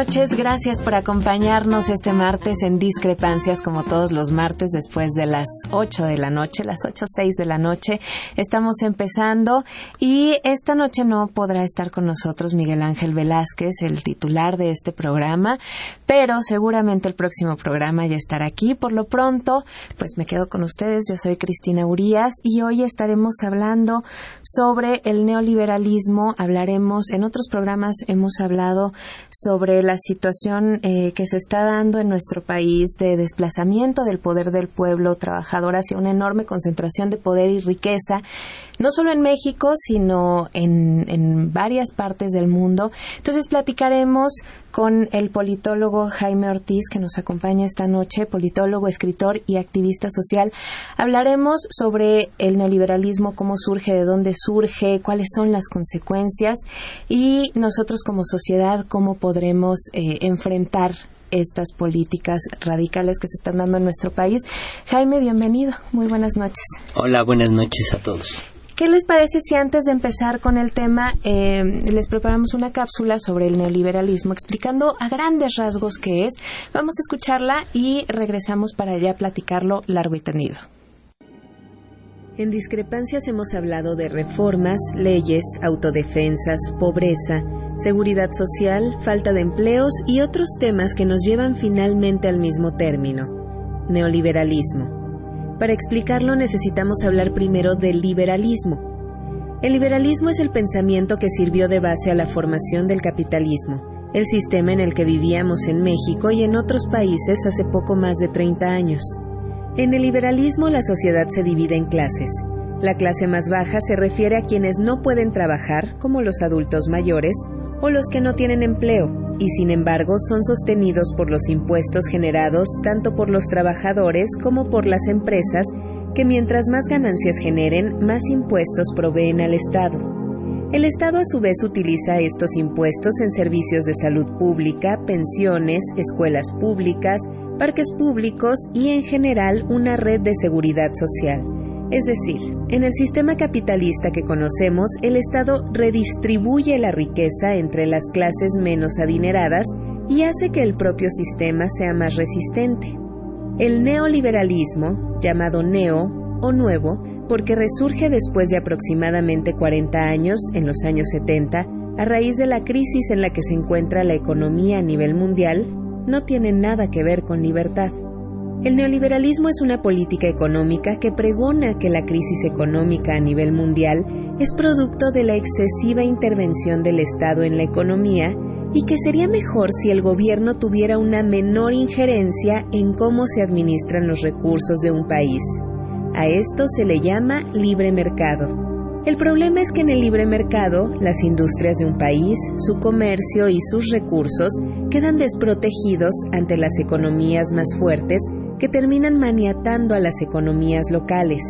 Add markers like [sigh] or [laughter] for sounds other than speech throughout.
Noches. Gracias por acompañarnos este martes en Discrepancias, como todos los martes, después de las 8 de la noche, las 8 6 de la noche. Estamos empezando y esta noche no podrá estar con nosotros Miguel Ángel Velázquez, el titular de este programa, pero seguramente el próximo programa ya estará aquí. Por lo pronto, pues me quedo con ustedes. Yo soy Cristina Urias y hoy estaremos hablando sobre el neoliberalismo. Hablaremos, en otros programas hemos hablado sobre la situación eh, que se está dando en nuestro país de desplazamiento del poder del pueblo trabajador hacia una enorme concentración de poder y riqueza, no solo en México, sino en, en varias partes del mundo. Entonces platicaremos con el politólogo Jaime Ortiz, que nos acompaña esta noche, politólogo, escritor y activista social. Hablaremos sobre el neoliberalismo, cómo surge, de dónde surge, cuáles son las consecuencias y nosotros como sociedad, cómo podremos eh, enfrentar estas políticas radicales que se están dando en nuestro país. Jaime, bienvenido. Muy buenas noches. Hola, buenas noches a todos. ¿Qué les parece si antes de empezar con el tema eh, les preparamos una cápsula sobre el neoliberalismo explicando a grandes rasgos qué es? Vamos a escucharla y regresamos para ya platicarlo largo y tendido. En discrepancias hemos hablado de reformas, leyes, autodefensas, pobreza, seguridad social, falta de empleos y otros temas que nos llevan finalmente al mismo término, neoliberalismo. Para explicarlo necesitamos hablar primero del liberalismo. El liberalismo es el pensamiento que sirvió de base a la formación del capitalismo, el sistema en el que vivíamos en México y en otros países hace poco más de 30 años. En el liberalismo la sociedad se divide en clases. La clase más baja se refiere a quienes no pueden trabajar, como los adultos mayores, o los que no tienen empleo, y sin embargo son sostenidos por los impuestos generados tanto por los trabajadores como por las empresas que mientras más ganancias generen, más impuestos proveen al Estado. El Estado a su vez utiliza estos impuestos en servicios de salud pública, pensiones, escuelas públicas, parques públicos y en general una red de seguridad social. Es decir, en el sistema capitalista que conocemos, el Estado redistribuye la riqueza entre las clases menos adineradas y hace que el propio sistema sea más resistente. El neoliberalismo, llamado neo o nuevo, porque resurge después de aproximadamente 40 años, en los años 70, a raíz de la crisis en la que se encuentra la economía a nivel mundial, no tiene nada que ver con libertad. El neoliberalismo es una política económica que pregona que la crisis económica a nivel mundial es producto de la excesiva intervención del Estado en la economía y que sería mejor si el gobierno tuviera una menor injerencia en cómo se administran los recursos de un país. A esto se le llama libre mercado. El problema es que en el libre mercado, las industrias de un país, su comercio y sus recursos quedan desprotegidos ante las economías más fuertes que terminan maniatando a las economías locales.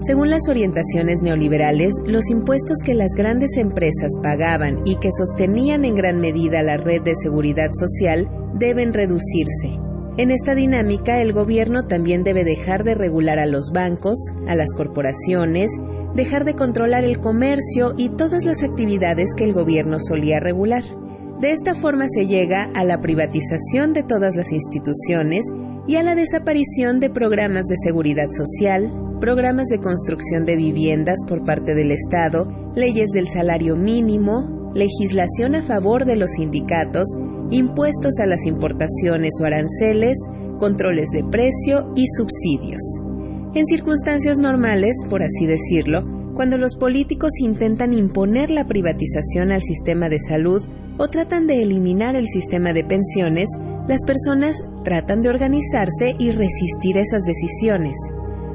Según las orientaciones neoliberales, los impuestos que las grandes empresas pagaban y que sostenían en gran medida la red de seguridad social deben reducirse. En esta dinámica, el gobierno también debe dejar de regular a los bancos, a las corporaciones, dejar de controlar el comercio y todas las actividades que el gobierno solía regular. De esta forma se llega a la privatización de todas las instituciones y a la desaparición de programas de seguridad social, programas de construcción de viviendas por parte del Estado, leyes del salario mínimo, legislación a favor de los sindicatos, impuestos a las importaciones o aranceles, controles de precio y subsidios. En circunstancias normales, por así decirlo, cuando los políticos intentan imponer la privatización al sistema de salud o tratan de eliminar el sistema de pensiones, las personas tratan de organizarse y resistir esas decisiones.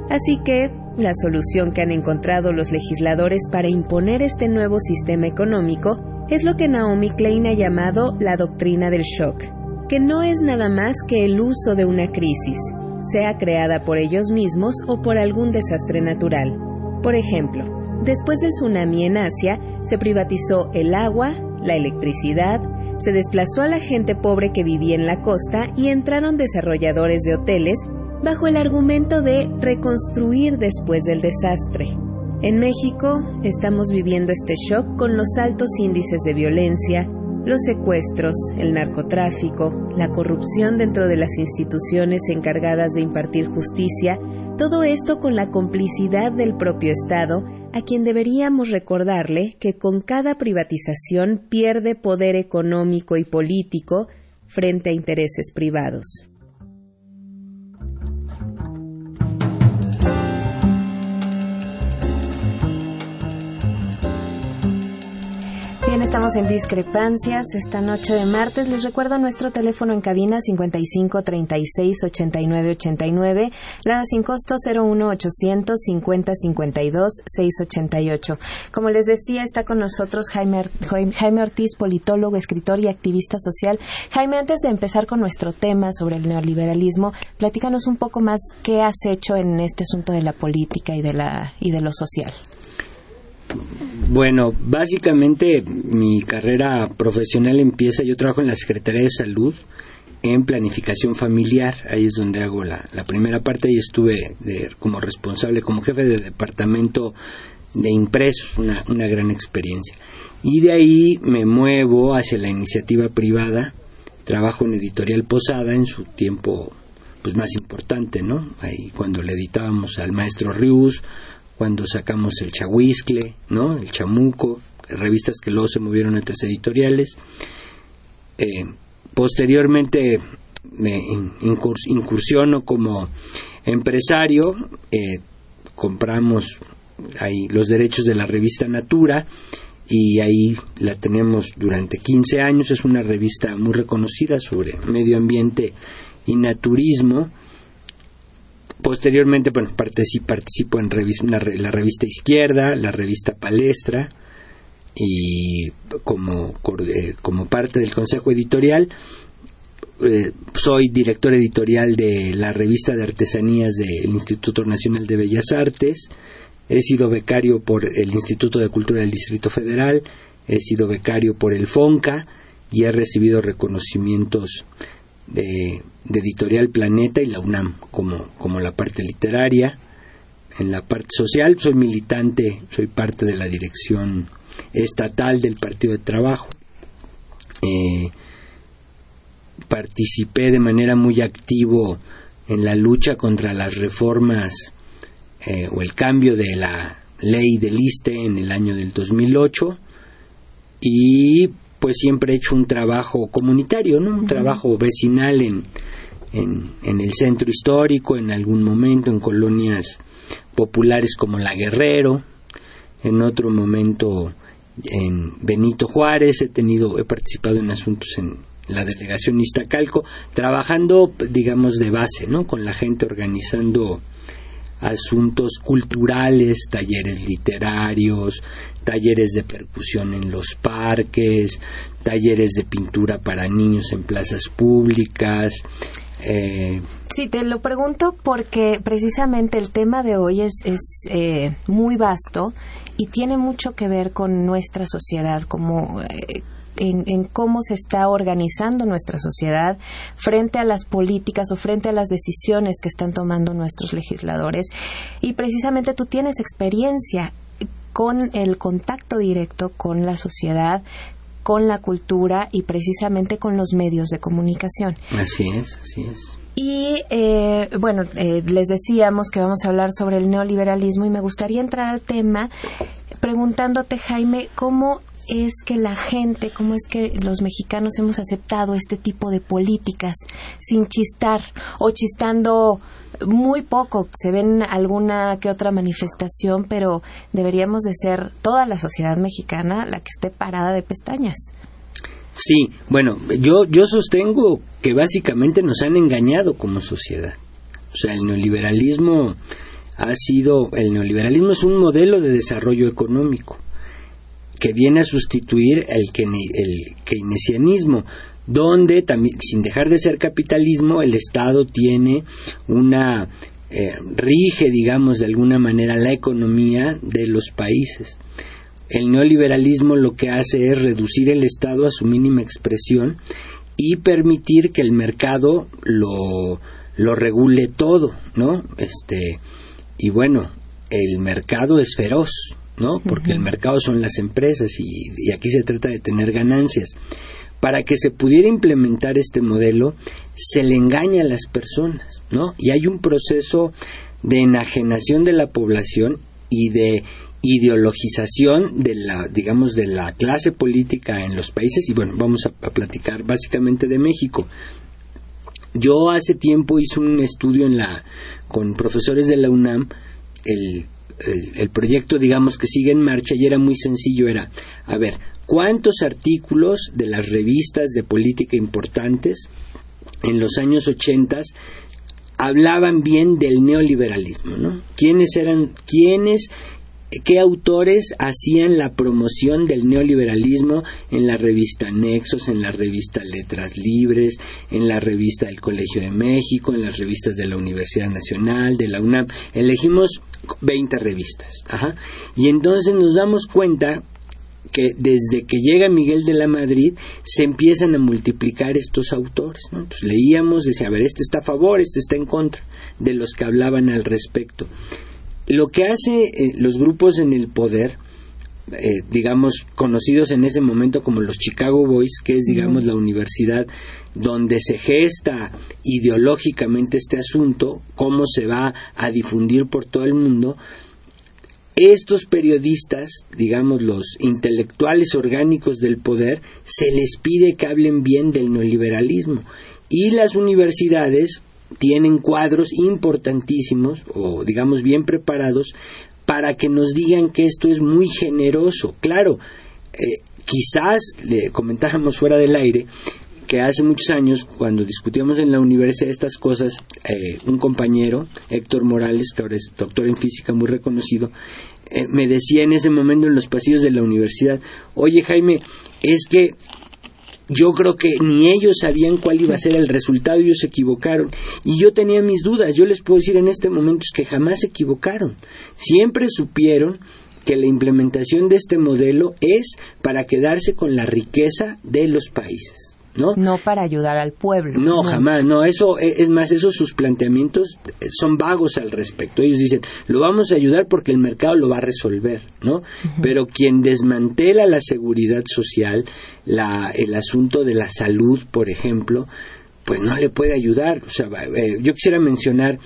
Así que, la solución que han encontrado los legisladores para imponer este nuevo sistema económico es lo que Naomi Klein ha llamado la doctrina del shock, que no es nada más que el uso de una crisis, sea creada por ellos mismos o por algún desastre natural. Por ejemplo, después del tsunami en Asia, se privatizó el agua, la electricidad, se desplazó a la gente pobre que vivía en la costa y entraron desarrolladores de hoteles bajo el argumento de reconstruir después del desastre. En México estamos viviendo este shock con los altos índices de violencia, los secuestros, el narcotráfico, la corrupción dentro de las instituciones encargadas de impartir justicia, todo esto con la complicidad del propio Estado, a quien deberíamos recordarle que con cada privatización pierde poder económico y político frente a intereses privados. Estamos en discrepancias esta noche de martes. Les recuerdo nuestro teléfono en cabina 55 36 89 89, la sin costo 01 800 50 52 688. Como les decía, está con nosotros Jaime, Jaime Ortiz, politólogo, escritor y activista social. Jaime, antes de empezar con nuestro tema sobre el neoliberalismo, platícanos un poco más qué has hecho en este asunto de la política y de la y de lo social. Bueno, básicamente mi carrera profesional empieza, yo trabajo en la Secretaría de Salud en planificación familiar, ahí es donde hago la, primera parte y estuve como responsable, como jefe de departamento de impresos, una, una gran experiencia. Y de ahí me muevo hacia la iniciativa privada, trabajo en Editorial Posada en su tiempo pues más importante, ¿no? Ahí cuando le editábamos al maestro Rius, cuando sacamos el Chahuiscle, ¿no? el Chamuco, revistas que luego se movieron a otras editoriales. Eh, posteriormente me incursiono como empresario, eh, compramos ahí los derechos de la revista Natura y ahí la tenemos durante 15 años, es una revista muy reconocida sobre medio ambiente y naturismo Posteriormente, bueno, participo, en la, revista Izquierda, la revista Palestra, y como, como parte del consejo editorial, eh, soy director editorial de la revista de artesanías del Instituto Nacional de Bellas Artes, he sido becario por el Instituto de Cultura del Distrito Federal, he sido becario por el FONCA y he recibido reconocimientos de, Editorial Planeta y la UNAM como, como la parte literaria. En la parte social soy militante, soy parte de la dirección estatal del Partido de Trabajo. Eh, participé de manera muy activo en la lucha contra las reformas eh, o el cambio de la ley del ISTE en el año del 2008 y pues siempre he hecho un trabajo comunitario, ¿no? Un trabajo vecinal en, en, el centro histórico, en algún momento en colonias populares como La Guerrero, en otro momento en Benito Juárez, he tenido, he participado en asuntos en la delegación Iztacalco, trabajando, digamos, de base, ¿no? Con la gente organizando asuntos culturales, talleres literarios, talleres de percusión en los parques, talleres de pintura para niños en plazas públicas. Eh, Sí, te lo pregunto porque precisamente el tema de hoy es, es eh, muy vasto y tiene mucho que ver con nuestra sociedad, como eh, en, cómo se está organizando nuestra sociedad frente a las políticas o frente a las decisiones que están tomando nuestros legisladores. Y precisamente tú tienes experiencia con el contacto directo con la sociedad, con la cultura y precisamente con los medios de comunicación. Así es, así es. Y eh, bueno, eh, les decíamos que vamos a hablar sobre el neoliberalismo y me gustaría entrar al tema preguntándote, Jaime, cómo es que la gente, cómo es que los mexicanos hemos aceptado este tipo de políticas sin chistar o chistando muy poco. Se ven alguna que otra manifestación, pero deberíamos de ser toda la sociedad mexicana la que esté parada de pestañas. Sí, bueno, yo, yo sostengo que básicamente nos han engañado como sociedad. O sea, el neoliberalismo ha sido, el neoliberalismo es un modelo de desarrollo económico que viene a sustituir el, el keynesianismo, donde también, sin dejar de ser capitalismo, el Estado tiene una eh, rige, digamos, de alguna manera la economía de los países. El neoliberalismo lo que hace es reducir el Estado a su mínima expresión y permitir que el mercado lo, lo regule todo, ¿no? Este, y bueno, el mercado es feroz, ¿no? Porque el mercado son las empresas y, aquí se trata de tener ganancias. Para que se pudiera implementar este modelo, se le engaña a las personas, ¿no? Y hay un proceso de enajenación de la población y de ideologización de la digamos de la clase política en los países y bueno vamos a, platicar básicamente de México yo hace tiempo hice un estudio en la con profesores de la UNAM el el, proyecto, digamos, que sigue en marcha y era muy sencillo, era, a ver, ¿cuántos artículos de las revistas de política importantes en los años 80 hablaban bien del neoliberalismo, ¿no? ¿Quiénes eran, quiénes qué autores hacían la promoción del neoliberalismo en la revista Nexos, en la revista Letras Libres, en la revista del Colegio de México, en las revistas de la Universidad Nacional, de la UNAM. Elegimos 20 revistas. Y entonces nos damos cuenta que desde que llega Miguel de la Madrid se empiezan a multiplicar estos autores. Entonces leíamos, decía, a ver, este está a favor, este está en contra, de los que hablaban al respecto. Lo que hace eh, los grupos en el poder, eh, digamos, conocidos en ese momento como los Chicago Boys, que es, digamos, la universidad donde se gesta ideológicamente este asunto, cómo se va a difundir por todo el mundo, estos periodistas, digamos los intelectuales orgánicos del poder, se les pide que hablen bien del neoliberalismo. Y las universidades tienen cuadros importantísimos o digamos bien preparados para que nos digan que esto es muy generoso. Claro, eh, quizás le comentábamos fuera del aire que hace muchos años, cuando discutíamos en la universidad estas cosas, eh, un compañero, Héctor Morales, que ahora es doctor en física muy reconocido, eh, me decía en ese momento en los pasillos de la universidad, oye Jaime, es que yo creo que ni ellos sabían cuál iba a ser el resultado, ellos se equivocaron. Y yo tenía mis dudas, yo les puedo decir en este momento que jamás se equivocaron. Siempre supieron que la implementación de este modelo es para quedarse con la riqueza de los países. ¿No? No para ayudar al pueblo. No, jamás, no, eso e, es más, esos sus planteamientos eh, son vagos al respecto. Ellos dicen, lo vamos a ayudar porque el mercado lo va a resolver, ¿no? Pero quien desmantela la seguridad social, la, el asunto de la salud, por ejemplo, pues no le puede ayudar. O sea, eh, yo quisiera mencionar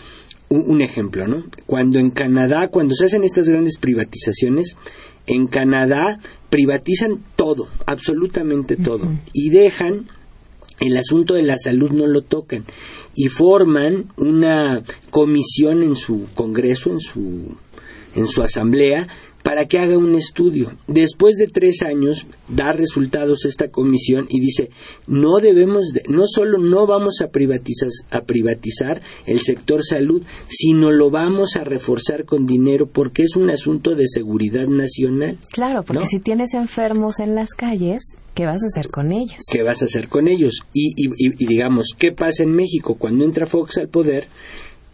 un, ejemplo, ¿no? Cuando en Canadá, cuando se hacen estas grandes privatizaciones, en Canadá privatizan todo, absolutamente todo, y dejan el asunto de la salud no lo tocan. Y forman una comisión en su congreso, en su en su asamblea para que haga un estudio. Después de tres años da resultados esta comisión y dice no debemos, no solo no vamos a privatizar, a privatizar el sector salud, sino lo vamos a reforzar con dinero porque es un asunto de seguridad nacional. Claro, porque si tienes enfermos en las calles, ¿qué vas a hacer con ellos? ¿Qué vas a hacer con ellos? Y, y digamos, ¿qué pasa en México? Cuando entra Fox al poder,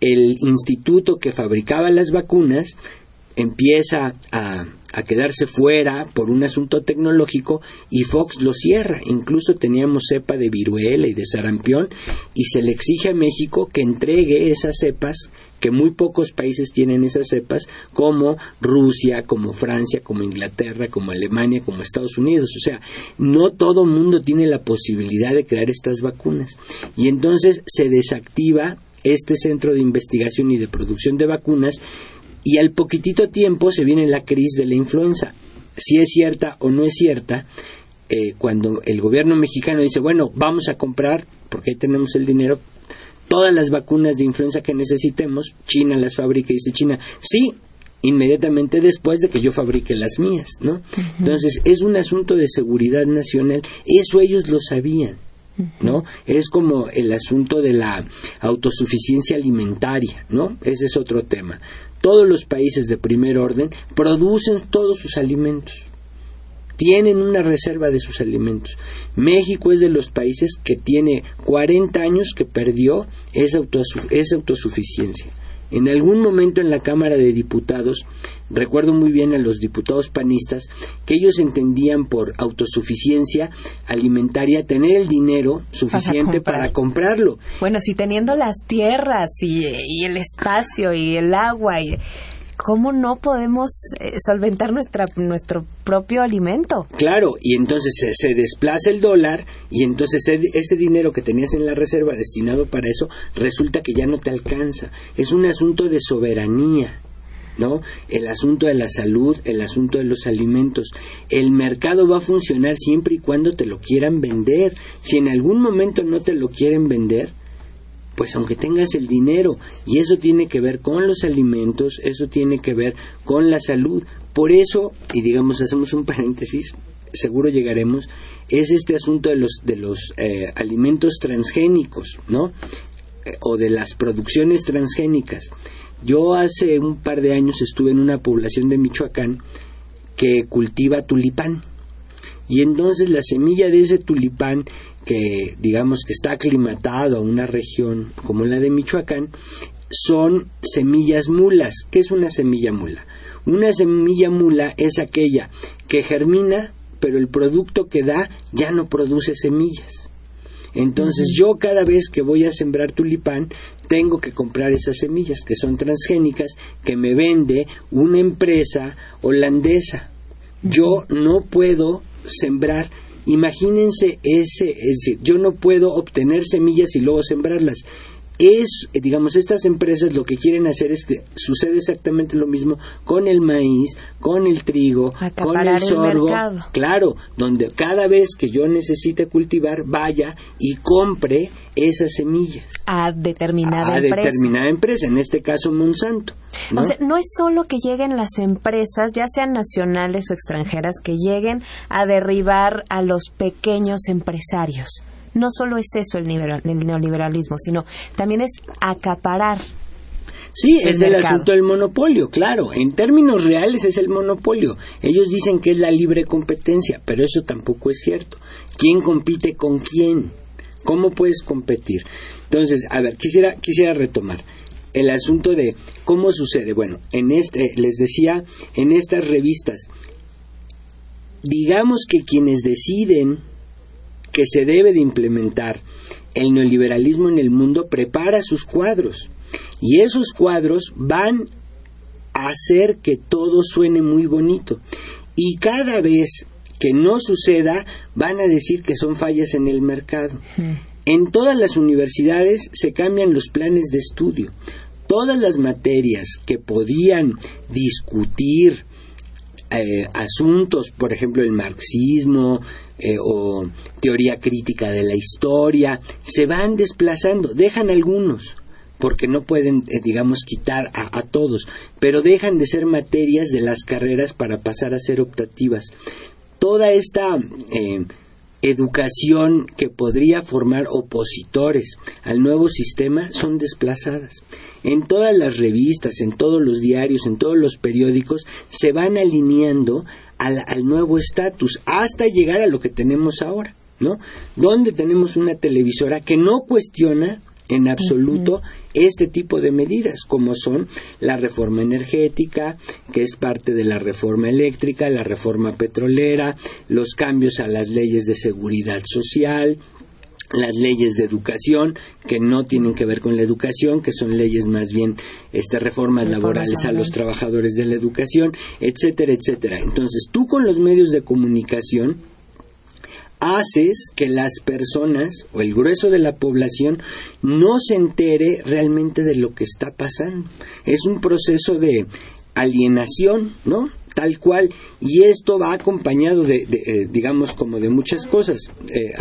el instituto que fabricaba las vacunas empieza a, quedarse fuera por un asunto tecnológico y Fox lo cierra. Incluso teníamos cepa de viruela y de sarampión y se le exige a México que entregue esas cepas que muy pocos países tienen esas cepas, como Rusia, como Francia, como Inglaterra, como Alemania, como Estados Unidos. O sea, no todo mundo tiene la posibilidad de crear estas vacunas. Y entonces se desactiva este centro de investigación y de producción de vacunas y al poquitito tiempo se viene la crisis de la influenza. Si es cierta o no es cierta, eh, cuando el gobierno mexicano dice, bueno, vamos a comprar, porque ahí tenemos el dinero, todas las vacunas de influenza que necesitemos, China las fabrica y dice China, sí, inmediatamente después de que yo fabrique las mías, ¿no? Entonces, es un asunto de seguridad nacional, eso ellos lo sabían. ¿No? Es como el asunto de la autosuficiencia alimentaria, ¿no? Ese es otro tema todos los países de primer orden producen todos sus alimentos. Tienen una reserva de sus alimentos. México es de los países que tiene 40 años que perdió esa, autosuficiencia. En algún momento en la Cámara de Diputados, recuerdo muy bien a los diputados panistas, que ellos entendían por autosuficiencia alimentaria tener el dinero suficiente para, comprarlo. Bueno, si teniendo las tierras y, y el espacio y el agua y ¿cómo no podemos eh, solventar nuestra, nuestro propio alimento? Claro, y entonces se, desplaza el dólar y entonces ese, dinero que tenías en la reserva destinado para eso resulta que ya no te alcanza. Es un asunto de soberanía. ¿no? El asunto de la salud, el asunto de los alimentos. El mercado va a funcionar siempre y cuando te lo quieran vender. Si en algún momento no te lo quieren vender, pues aunque tengas el dinero, y eso tiene que ver con los alimentos, eso tiene que ver con la salud. Por eso, y digamos, hacemos un paréntesis, seguro llegaremos, es este asunto de los, de los eh, alimentos transgénicos, ¿no? Eh, o de las producciones transgénicas. Yo hace un par de años estuve en una población de Michoacán que cultiva tulipán. Y entonces la semilla de ese tulipán que digamos que está aclimatado a una región como la de Michoacán, son semillas mulas. ¿Qué es una semilla mula? Una semilla mula es aquella que germina, pero el producto que da ya no produce semillas. Entonces yo cada vez que voy a sembrar tulipán tengo que comprar esas semillas que son transgénicas que me vende una empresa holandesa. Yo no puedo sembrar Imagínense ese, ese, yo no puedo obtener semillas y luego sembrarlas. Es, digamos, estas empresas lo que quieren hacer es que sucede exactamente lo mismo con el maíz, con el trigo, con el sorgo. claro, donde cada vez que yo necesite cultivar, vaya y compre esas semillas. A determinada a, empresa. determinada empresa, en este caso Monsanto. ¿no? O sea, no es solo que lleguen las empresas, ya sean nacionales o extranjeras, que lleguen a derribar a los pequeños empresarios. No solo es eso el, neoliberalismo, sino también es acaparar Sí, es el asunto del monopolio, claro. En términos reales es el monopolio. Ellos dicen que es la libre competencia, pero eso tampoco es cierto. ¿Quién compite con quién? ¿Cómo puedes competir? Entonces, a ver, quisiera, quisiera retomar el asunto de cómo sucede. Bueno, en este, les decía, en estas revistas, digamos que quienes deciden que se debe de implementar el neoliberalismo en el mundo prepara sus cuadros y esos cuadros van a hacer que todo suene muy bonito y cada vez que no suceda, van a decir que son fallas en el mercado. En todas las universidades se cambian los planes de estudio. Todas las materias que podían discutir eh, asuntos, por ejemplo, el marxismo eh, o teoría crítica de la historia, se van desplazando, dejan algunos, porque no pueden, eh, digamos, quitar a, todos, pero dejan de ser materias de las carreras para pasar a ser optativas. Toda esta eh, educación que podría formar opositores al nuevo sistema son desplazadas. En todas las revistas, en todos los diarios, en todos los periódicos, se van alineando al, al nuevo estatus hasta llegar a lo que tenemos ahora, ¿no? Donde tenemos una televisora que no cuestiona en absoluto este tipo de medidas, como son la reforma energética, que es parte de la reforma eléctrica, la reforma petrolera, los cambios a las leyes de seguridad social, las leyes de educación que no tienen que ver con la educación, que son leyes más bien este reformas laborales a los trabajadores de la educación, etcétera, etcétera. Entonces, tú con los medios de comunicación haces que las personas o el grueso de la población no se entere realmente de lo que está pasando. Es un proceso de alienación, ¿no? Tal cual, y esto va acompañado de, eh, digamos, como de muchas cosas. Eh,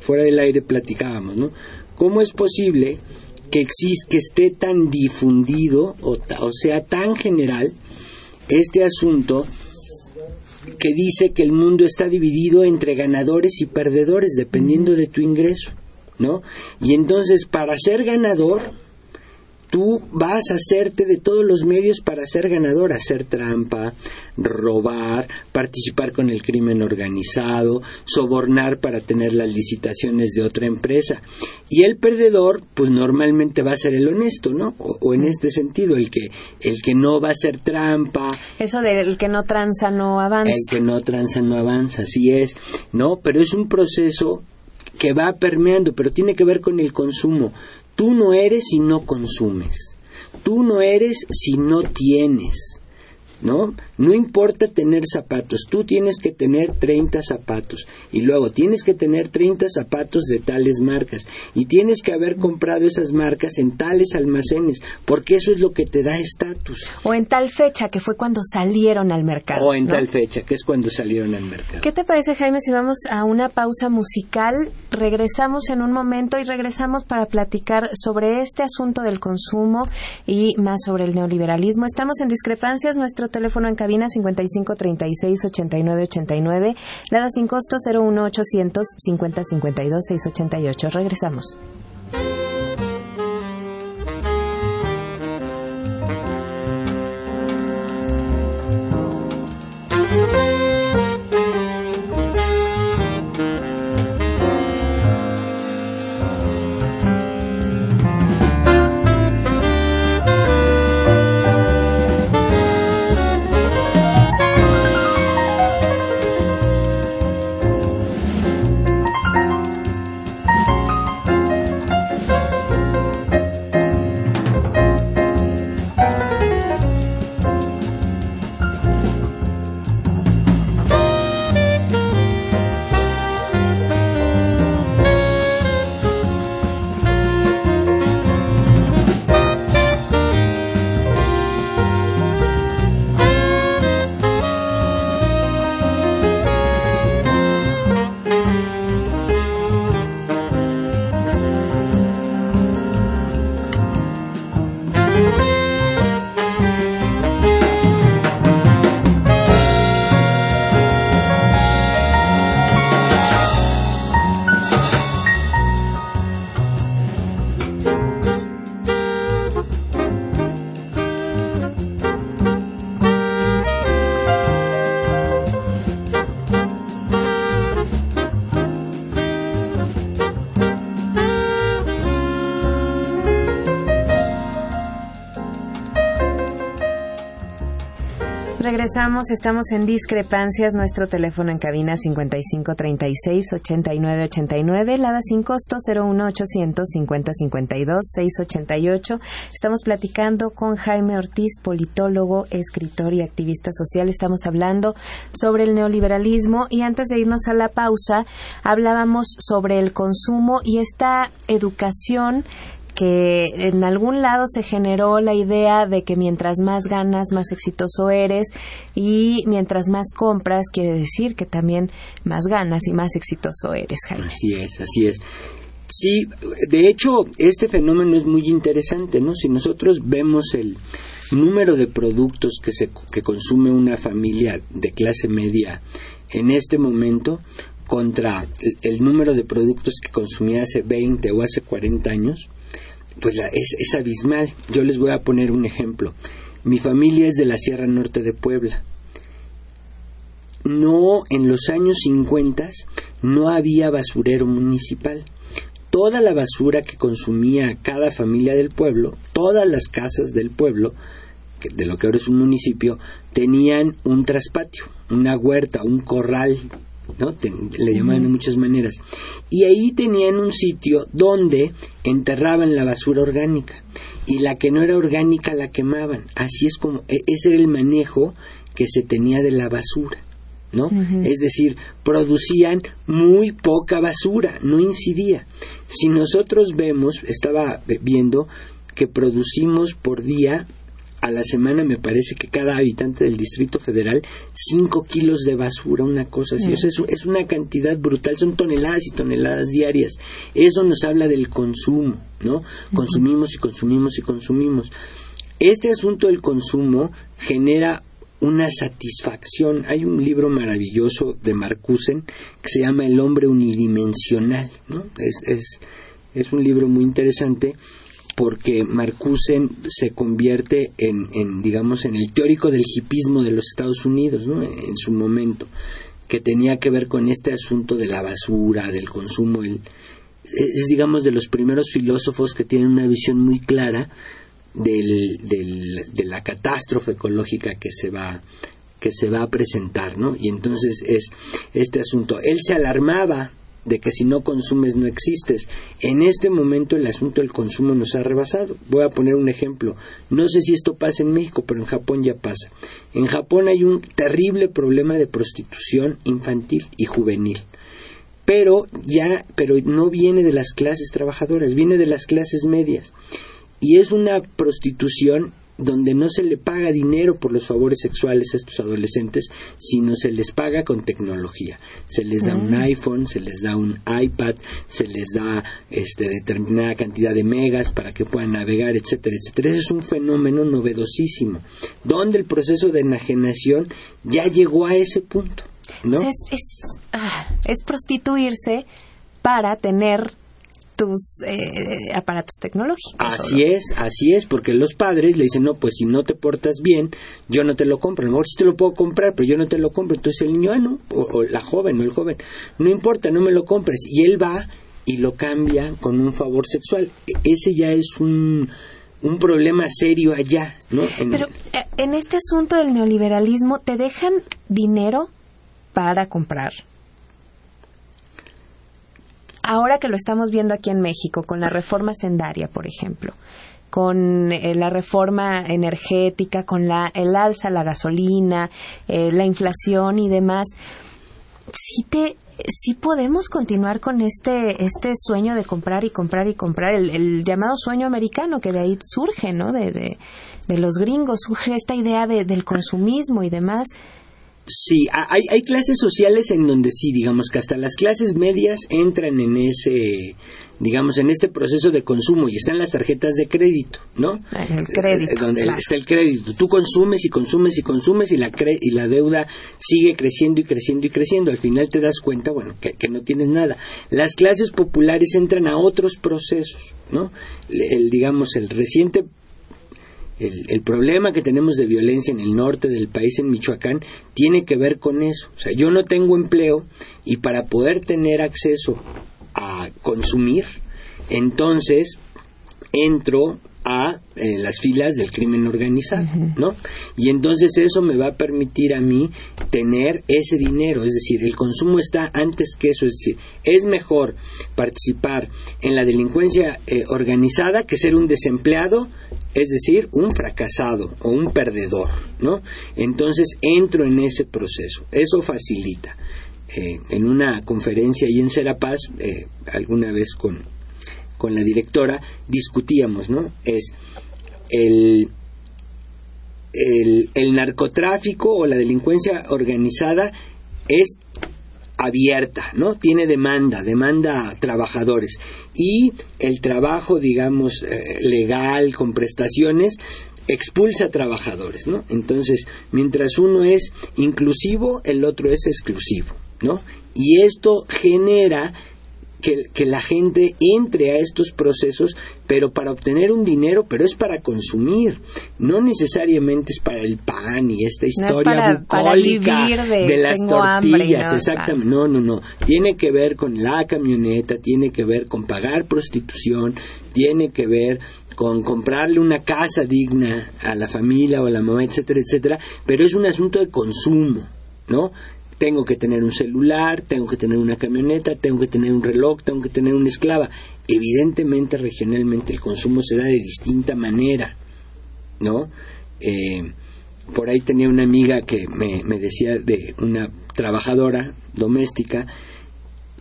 fuera del aire platicábamos, ¿no? ¿Cómo es posible que, existe, que esté tan difundido o, o sea tan general este asunto que dice que el mundo está dividido entre ganadores y perdedores dependiendo de tu ingreso, ¿no? Y entonces para ser ganador tú vas a hacerte de todos los medios para ser ganador, hacer trampa, robar, participar con el crimen organizado, sobornar para tener las licitaciones de otra empresa. Y el perdedor, pues normalmente va a ser el honesto, ¿no? O, en este sentido, el que, el que no va a hacer trampa. Eso del que no tranza no avanza. El que no tranza no avanza, así es, ¿no? Pero es un proceso que va permeando, pero tiene que ver con el consumo. Tú no eres si no consumes. Tú no eres si no tienes. ¿no? No importa tener zapatos, tú tienes que tener 30 zapatos y luego tienes que tener 30 zapatos de tales marcas y tienes que haber comprado esas marcas en tales almacenes porque eso es lo que te da estatus. O en tal fecha que fue cuando salieron al mercado. O en tal fecha que es cuando salieron al mercado. ¿Qué te parece Jaime si vamos a una pausa musical? Regresamos en un momento y regresamos para platicar sobre este asunto del consumo y más sobre el neoliberalismo. Estamos en discrepancias, nuestro teléfono en cabina 55 36 89 89, Nada sin costo 01 800 50 52 688. Regresamos. Regresamos, estamos en discrepancias. Nuestro teléfono en cabina 5536-8989, Lada sin costo 01800 5052 688. Estamos platicando con Jaime Ortiz, politólogo, escritor y activista social. Estamos hablando sobre el neoliberalismo y antes de irnos a la pausa hablábamos sobre el consumo y esta educación que en algún lado se generó la idea de que mientras más ganas, más exitoso eres y mientras más compras, quiere decir que también más ganas y más exitoso eres, Jaime. Así es, así es. Sí, de hecho, este fenómeno es muy interesante, ¿no? Si nosotros vemos el número de productos que, se, que consume una familia de clase media en este momento contra el, número de productos que consumía hace 20 o hace 40 años, pues es, es abismal. Yo les voy a poner un ejemplo. Mi familia es de la Sierra Norte de Puebla. No, en los años 50 no había basurero municipal toda la basura que consumía cada familia del pueblo, todas las casas del pueblo, de lo que ahora es un municipio, tenían un traspatio, una huerta, un corral, ¿no? le llamaban de muchas maneras. Y ahí tenían un sitio donde enterraban la basura orgánica y la que no era orgánica la quemaban. Así es como, e, ese era el manejo que se tenía de la basura. ¿no? Es decir, producían muy poca basura, no incidía. Si nosotros vemos, estaba viendo que producimos por día a la semana me parece que cada habitante del Distrito Federal 5 kilos de basura, una cosa así. es, es, una cantidad brutal, son toneladas y toneladas diarias. Eso nos habla del consumo, ¿no? Consumimos y consumimos y consumimos. Este asunto del consumo genera una satisfacción. Hay un libro maravilloso de Marcusen que se llama El hombre unidimensional. ¿no? Es, es, es un libro muy interesante porque Marcusen se convierte en, en, digamos, en el teórico del hipismo de los Estados Unidos, ¿no? En su momento, que tenía que ver con este asunto de la basura, del consumo. es, digamos, de los primeros filósofos que tienen una visión muy clara del, de la catástrofe ecológica que se va que se va a presentar, ¿no? Y entonces es este asunto. Él se alarmaba de que si no consumes no existes. En este momento el asunto del consumo nos ha rebasado. Voy a poner un ejemplo. No sé si esto pasa en México, pero en Japón ya pasa. En Japón hay un terrible problema de prostitución infantil y juvenil. Pero ya, pero no viene de las clases trabajadoras, viene de las clases medias y es una prostitución donde no se le paga dinero por los favores sexuales a estos adolescentes, sino se les paga con tecnología. Se les da un mm. iPhone, se les da un iPad, se les da este, determinada cantidad de megas para que puedan navegar, etcétera, etcétera. Ese es un fenómeno novedosísimo, donde el proceso de enajenación ya llegó a ese punto. ¿no? es, ah, es prostituirse para tener tus eh, aparatos tecnológicos. Así es, así es, porque los padres le dicen, no, pues si no te portas bien, yo no te lo compro. A lo mejor sí te lo puedo comprar, pero yo no te lo compro. Entonces el niño, ah, no, o, la joven o el joven, no importa, no me lo compres. Y él va y lo cambia con un favor sexual. E, ese ya es un, un problema serio allá, ¿no? pero eh, en este asunto del neoliberalismo, ¿te dejan dinero para comprar? Ahora que lo estamos viendo aquí en México, con la reforma sendaria, por ejemplo, con eh, la reforma energética, con la, el alza la gasolina, eh, la inflación y demás, sí te sí podemos continuar con este este sueño de comprar y comprar y comprar el, llamado sueño americano que de ahí surge no de, de, de los gringos surge esta idea de, del consumismo y demás Sí, hay, hay clases sociales en donde sí, digamos que hasta las clases medias entran en ese, digamos, en este proceso de consumo y están las tarjetas de crédito, ¿no? El crédito. Eh, donde está el crédito. Tú consumes y consumes y consumes y la, y la deuda sigue creciendo y creciendo y creciendo. Al final te das cuenta, bueno, que, que no tienes nada. Las clases populares entran a otros procesos, ¿no? El, digamos, el reciente el, problema que tenemos de violencia en el norte del país, en Michoacán, tiene que ver con eso. O sea, yo no tengo empleo y para poder tener acceso a consumir, entonces entro a eh, las filas del crimen organizado, ¿no? Y entonces eso me va a permitir a mí tener ese dinero, es decir, el consumo está antes que eso, es decir, es mejor participar en la delincuencia eh, organizada que ser un desempleado, es decir, un fracasado o un perdedor, ¿no? Entonces entro en ese proceso, eso facilita. Eh, en una conferencia y en Serapaz, alguna vez con con la directora discutíamos, ¿no? Es el, el, narcotráfico o la delincuencia organizada es abierta, ¿no? Tiene demanda, demanda a trabajadores. Y el trabajo, digamos, eh, legal, con prestaciones, expulsa trabajadores, ¿no? Entonces, mientras uno es inclusivo, el otro es exclusivo, ¿no? Y esto genera que, la gente entre a estos procesos, pero para obtener un dinero, pero es para consumir, no necesariamente es para el pan y esta historia bucólica de, las tortillas, exactamente, no, no, no, tiene que ver con la camioneta, tiene que ver con pagar prostitución, tiene que ver con comprarle una casa digna a la familia o a la mamá, etcétera, etcétera, pero es un asunto de consumo, ¿no? Tengo que tener un celular, tengo que tener una camioneta, tengo que tener un reloj, tengo que tener una esclava. Evidentemente, regionalmente el consumo se da de distinta manera, ¿no? Eh, por ahí tenía una amiga que me, me decía de una trabajadora doméstica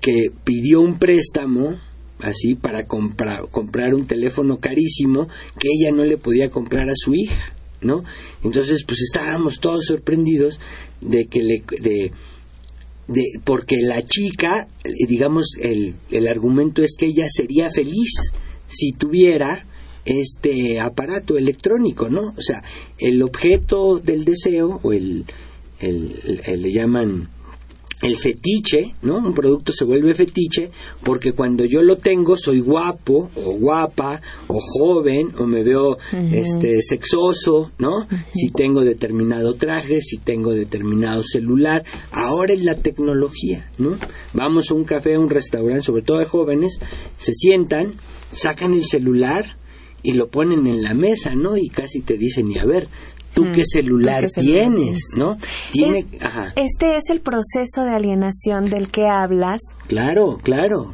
que pidió un préstamo así para comprar, comprar un teléfono carísimo que ella no le podía comprar a su hija, ¿no? Entonces, pues estábamos todos sorprendidos de que le de, de porque la chica eh, digamos el, el argumento es que ella sería feliz si tuviera este aparato electrónico, ¿no? O sea, el objeto del deseo o el, el, el le llaman el fetiche, ¿no? Un producto se vuelve fetiche porque cuando yo lo tengo soy guapo o guapa o joven o me veo este sexoso, ¿no? Si tengo determinado traje, si tengo determinado celular, ahora es la tecnología, ¿no? Vamos a un café, a un restaurante, sobre todo de jóvenes, se sientan, sacan el celular y lo ponen en la mesa, ¿no? Y casi te dicen, y a ver, tú qué celular tienes, ¿no? Tiene, Este es el proceso de alienación del que hablas. Claro, claro.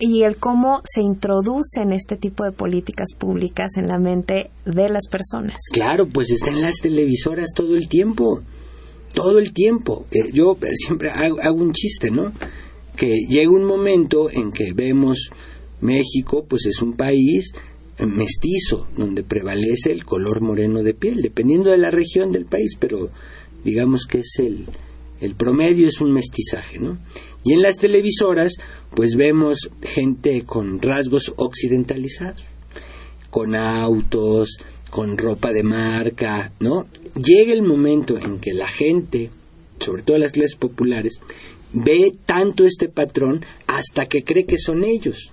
Y el cómo se introducen este tipo de políticas públicas en la mente de las personas. Claro, pues está en las televisoras todo el tiempo, todo el tiempo. Eh, yo siempre hago, hago un chiste, ¿no? Que llega un momento en que vemos México, pues es un país mestizo, donde prevalece el color moreno de piel, dependiendo de la región del país, pero digamos que es el, el promedio es un mestizaje, ¿no? Y en las televisoras, pues vemos gente con rasgos occidentalizados, con autos, con ropa de marca, ¿no? Llega el momento en que la gente, sobre todo las clases populares, ve tanto este patrón hasta que cree que son ellos.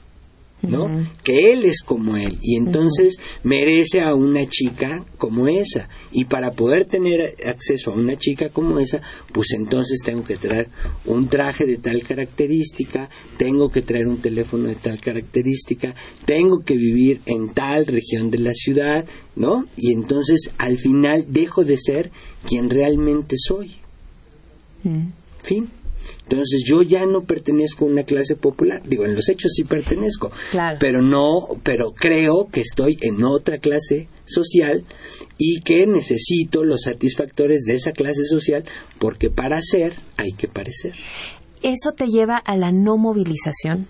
¿No? Que él es como él y entonces merece a una chica como esa y para poder tener acceso a una chica como esa, pues entonces tengo que traer un traje de tal característica, tengo que traer un teléfono de tal característica, tengo que vivir en tal región de la ciudad, ¿no? Y entonces al final dejo de ser quien realmente soy. Fin. Entonces yo ya no pertenezco a una clase popular. Digo, en los hechos sí pertenezco, pero no, pero creo que estoy en otra clase social y que necesito los satisfactores de esa clase social porque para ser hay que parecer. ¿Eso te lleva a la no movilización?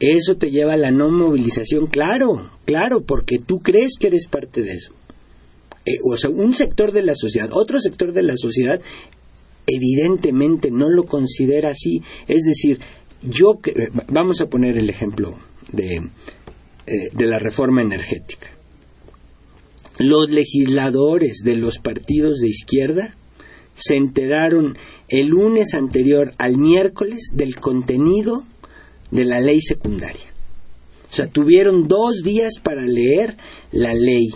Eso te lleva a la no movilización, claro, claro, porque tú crees que eres parte de eso. Eh, o sea, un sector de la sociedad, otro sector de la sociedad evidentemente no lo considera así. Es decir, yo vamos a poner el ejemplo de, eh, de la reforma energética. Los legisladores de los partidos de izquierda se enteraron el lunes anterior al miércoles del contenido de la ley secundaria. O sea, tuvieron dos días para leer la ley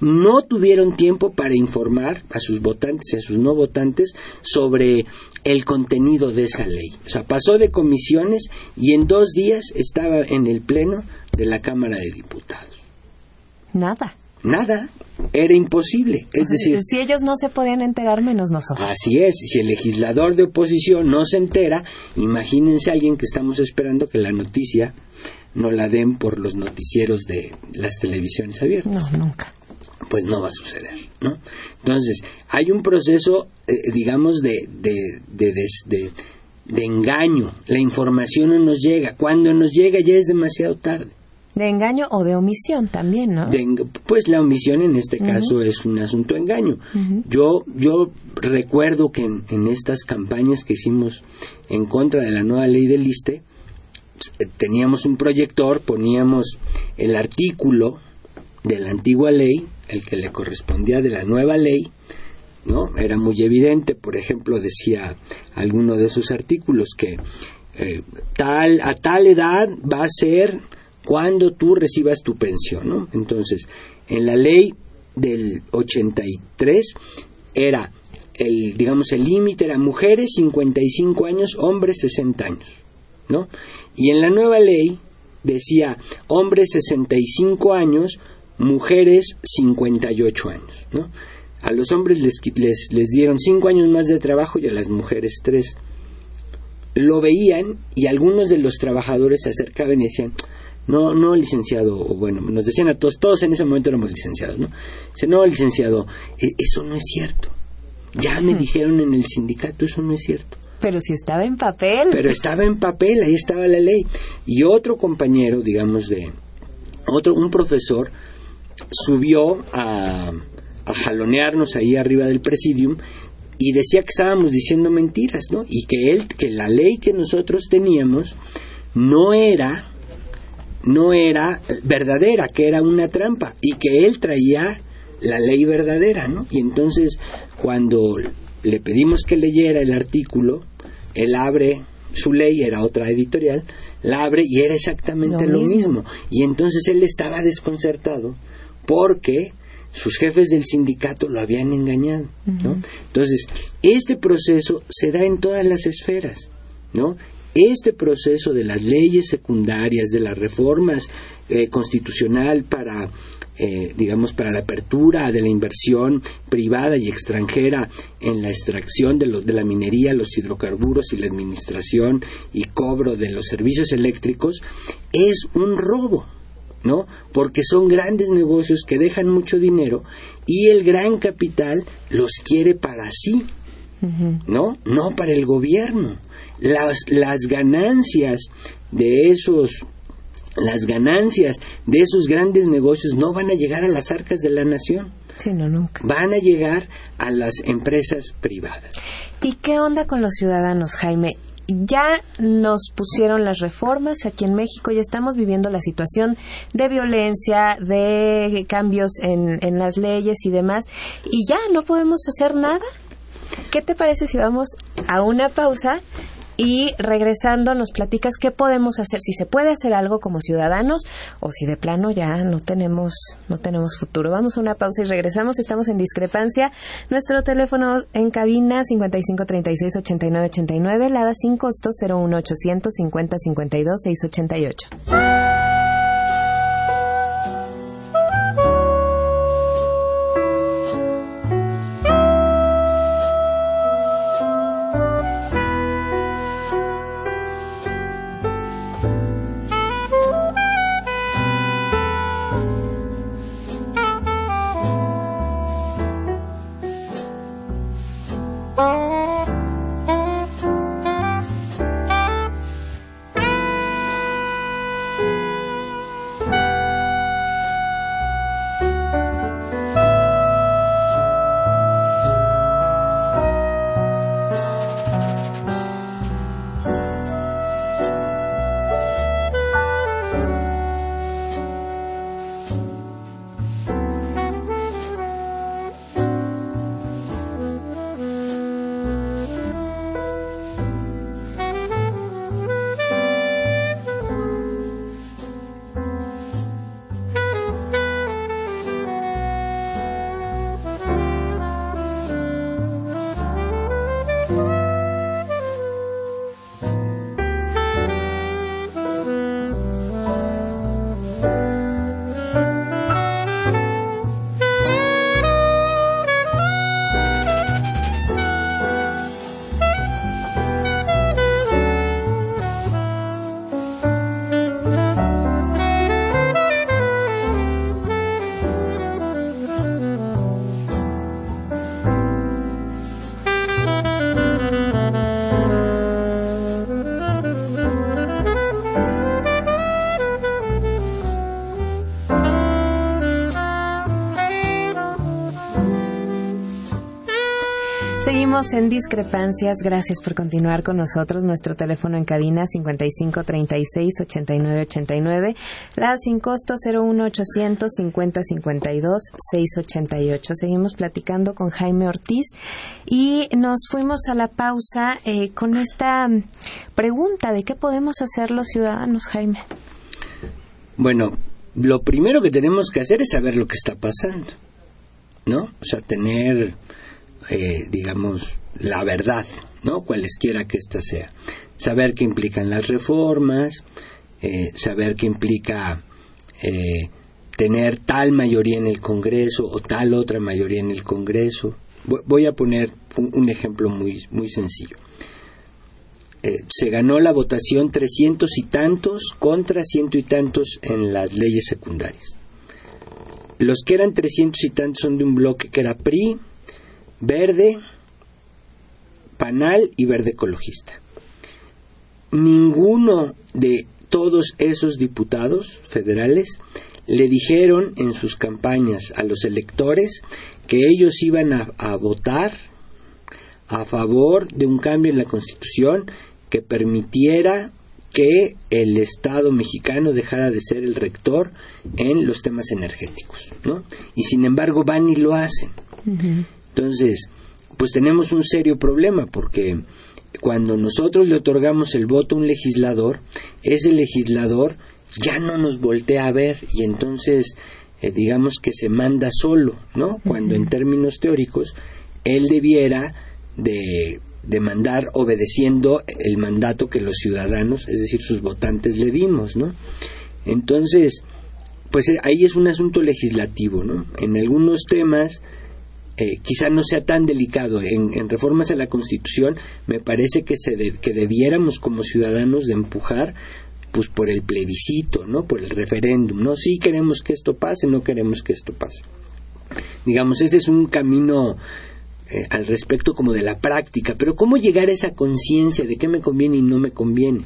no tuvieron tiempo para informar a sus votantes y a sus no votantes sobre el contenido de esa ley. O sea, pasó de comisiones y en dos días estaba en el Pleno de la Cámara de Diputados. Nada. Nada. Era imposible. Es decir, si ellos no se podían enterar, menos nosotros. Así es. Si el legislador de oposición no se entera, imagínense a alguien que estamos esperando que la noticia no la den por los noticieros de las televisiones abiertas. No, nunca pues no va a suceder, ¿no? Entonces, hay un proceso, eh, digamos, de, de, de, de, engaño. La información no nos llega. Cuando nos llega ya es demasiado tarde, De engaño o de omisión también, ¿no? pues la omisión en este caso es un asunto de engaño. Yo yo recuerdo que en, estas campañas que hicimos en contra de la nueva ley del ISTE, pues, teníamos un proyector, poníamos el artículo de la antigua ley, el que le correspondía de la nueva ley, ¿no? Era muy evidente, por ejemplo, decía alguno de esos artículos que eh, tal a tal edad va a ser cuando tú recibas tu pensión, ¿no? Entonces, en la ley del 83 era el digamos el límite era mujeres 55 años, hombres 60 años, ¿no? Y en la nueva ley decía hombres 65 años, mujeres 58 años, ¿no? A los hombres les, les, les dieron 5 años más de trabajo y a las mujeres 3. Lo veían y algunos de los trabajadores se acercaban y decían, no, no, licenciado, o bueno, nos decían a todos, todos en ese momento éramos licenciados, ¿no? Dice, no, licenciado, e, eso no es cierto. Ya me dijeron en el sindicato, eso no es cierto. Pero si estaba en papel. Pero estaba en papel, ahí estaba la ley. Y otro compañero, digamos, de. Otro, un profesor, subió a, a jalonearnos ahí arriba del presidium y decía que estábamos diciendo mentiras, ¿no? Y que él, que la ley que nosotros teníamos no era no era verdadera, que era una trampa y que él traía la ley verdadera, ¿no? Y entonces cuando le pedimos que leyera el artículo, él abre su ley, era otra editorial, la abre y era exactamente lo, mismo. Y entonces él estaba desconcertado porque sus jefes del sindicato lo habían engañado, ¿no? Entonces, este proceso se da en todas las esferas, ¿no? este proceso de las leyes secundarias, de las reformas eh, constitucional para, eh, digamos, para la apertura de la inversión privada y extranjera en la extracción de, de la minería, los hidrocarburos y la administración y cobro de los servicios eléctricos, es un robo. ¿No? Porque son grandes negocios que dejan mucho dinero y el gran capital los quiere para sí, ¿no? No para el gobierno las, las ganancias de esos las ganancias de esos grandes negocios no van a llegar a las arcas de la nación. Sí, no, nunca. Van a llegar a las empresas privadas. ¿Y qué onda con los ciudadanos, Jaime? Ya nos pusieron las reformas aquí en México, ya estamos viviendo la situación de violencia, de cambios en, en las leyes y demás, y ya no podemos hacer nada. ¿Qué te parece si vamos a una pausa y regresando nos platicas qué podemos hacer, si se puede hacer algo como ciudadanos o si de plano ya no tenemos no tenemos futuro. Vamos a una pausa y regresamos. Estamos en discrepancia. Nuestro teléfono en cabina 55368989, lada sin costo 01800 50 52 688. En discrepancias. Gracias por continuar con nosotros. Nuestro teléfono en cabina 55 36 89 89. La sin costo 01 800 50 52 688. Seguimos platicando con Jaime Ortiz y nos fuimos a la pausa eh, con esta pregunta de qué podemos hacer los ciudadanos, Jaime. Bueno, lo primero que tenemos que hacer es saber lo que está pasando, ¿no? O sea, tener eh, digamos, la verdad, ¿no? Cualesquiera que ésta sea. Saber qué implican las reformas, eh, saber qué implica eh, tener tal mayoría en el Congreso o tal otra mayoría en el Congreso. Voy a poner un, ejemplo muy, muy sencillo. se ganó la votación trescientos y tantos contra ciento y tantos en las leyes secundarias. Los que eran trescientos y tantos son de un bloque que era PRI, verde, panal y verde ecologista. Ninguno de todos esos diputados federales le dijeron en sus campañas a los electores que ellos iban a, votar a favor de un cambio en la Constitución que permitiera que el Estado mexicano dejara de ser el rector en los temas energéticos, ¿no? Y sin embargo van y lo hacen. Entonces, pues tenemos un serio problema porque cuando nosotros le otorgamos el voto a un legislador, ese legislador ya no nos voltea a ver y entonces eh, digamos que se manda solo, ¿no? Cuando en términos teóricos él debiera de, de, mandar obedeciendo el mandato que los ciudadanos, es decir, sus votantes le dimos, ¿no? Entonces, pues eh, ahí es un asunto legislativo, ¿no? En algunos temas eh, quizá no sea tan delicado. En, reformas a la Constitución me parece que, se que debiéramos como ciudadanos de empujar pues por el plebiscito, ¿no? Por el referéndum, ¿no? Sí queremos que esto pase, no queremos que esto pase. Digamos, ese es un camino eh, al respecto como de la práctica, pero ¿cómo llegar a esa conciencia de qué me conviene y no me conviene?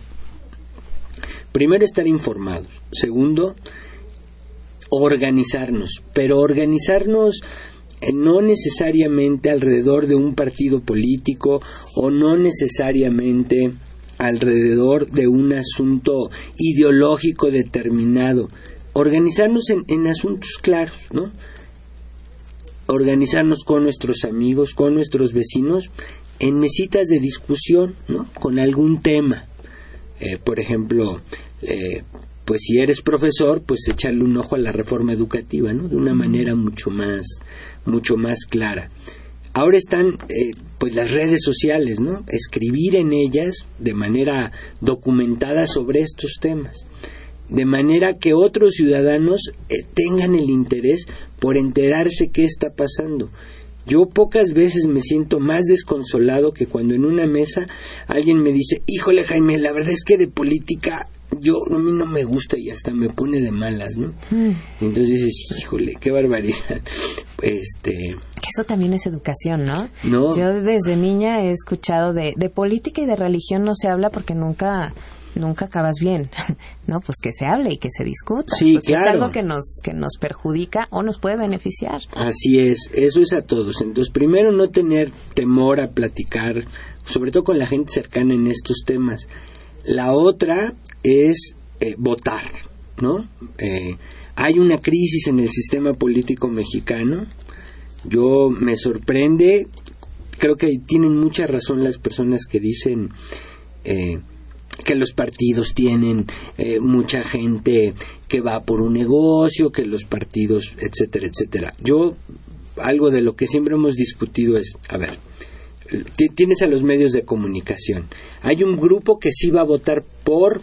Primero, estar informados. Segundo, organizarnos, pero organizarnos no necesariamente alrededor de un partido político o no necesariamente alrededor de un asunto ideológico determinado. Organizarnos en, asuntos claros, ¿no? Organizarnos con nuestros amigos, con nuestros vecinos, en mesitas de discusión, ¿no? Con algún tema. Eh, por ejemplo, eh, pues si eres profesor, pues echarle un ojo a la reforma educativa, ¿no? De una manera mucho más, mucho más clara. Ahora están eh, pues las redes sociales, ¿no? Escribir en ellas de manera documentada sobre estos temas, de manera que otros ciudadanos eh, tengan el interés por enterarse qué está pasando. Yo pocas veces me siento más desconsolado que cuando en una mesa alguien me dice, híjole Jaime, la verdad es que de política yo a mí no me gusta y hasta me pone de malas, ¿no? Mm. Entonces dices, híjole, qué barbaridad. [laughs] Este, que eso también es educación, ¿no? No. Yo desde niña he escuchado de, de política y de religión no se habla porque nunca nunca acabas bien, [laughs] ¿no? Pues que se hable y que se discuta. Sí, pues claro. Es algo que nos, que nos perjudica o nos puede beneficiar. Así es, eso es a todos. Entonces, primero no tener temor a platicar, sobre todo con la gente cercana en estos temas. La otra es eh, votar, ¿no? Eh, hay una crisis en el sistema político mexicano. Yo me sorprende, creo que tienen mucha razón las personas que dicen eh, que los partidos tienen mucha gente que va por un negocio, que los partidos, etcétera, etcétera. Yo, algo de lo que siempre hemos discutido es, a ver, tienes a los medios de comunicación. Hay un grupo que sí va a votar por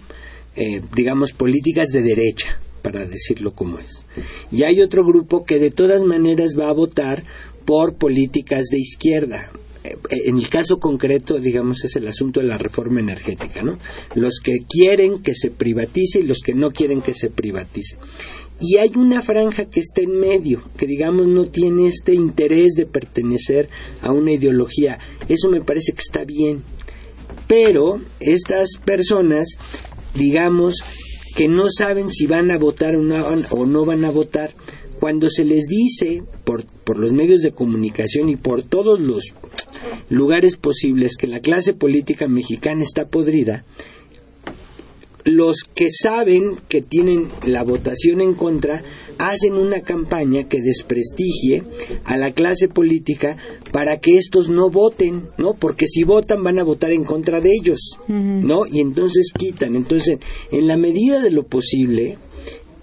eh, digamos, políticas de derecha, para decirlo como es. Y hay otro grupo que de todas maneras va a votar por políticas de izquierda. Eh, en el caso concreto, digamos, es el asunto de la reforma energética, ¿no? Los que quieren que se privatice y los que no quieren que se privatice. Y hay una franja que está en medio, que digamos no tiene este interés de pertenecer a una ideología. Eso me parece que está bien. Pero estas personas digamos, que no saben si van a votar o no, van a votar, cuando se les dice por por los medios de comunicación y por todos los lugares posibles que la clase política mexicana está podrida, los que saben que tienen la votación en contra hacen una campaña que desprestigie a la clase política para que estos no voten, ¿no? Porque si votan van a votar en contra de ellos, ¿no? Y entonces quitan. Entonces, en la medida de lo posible,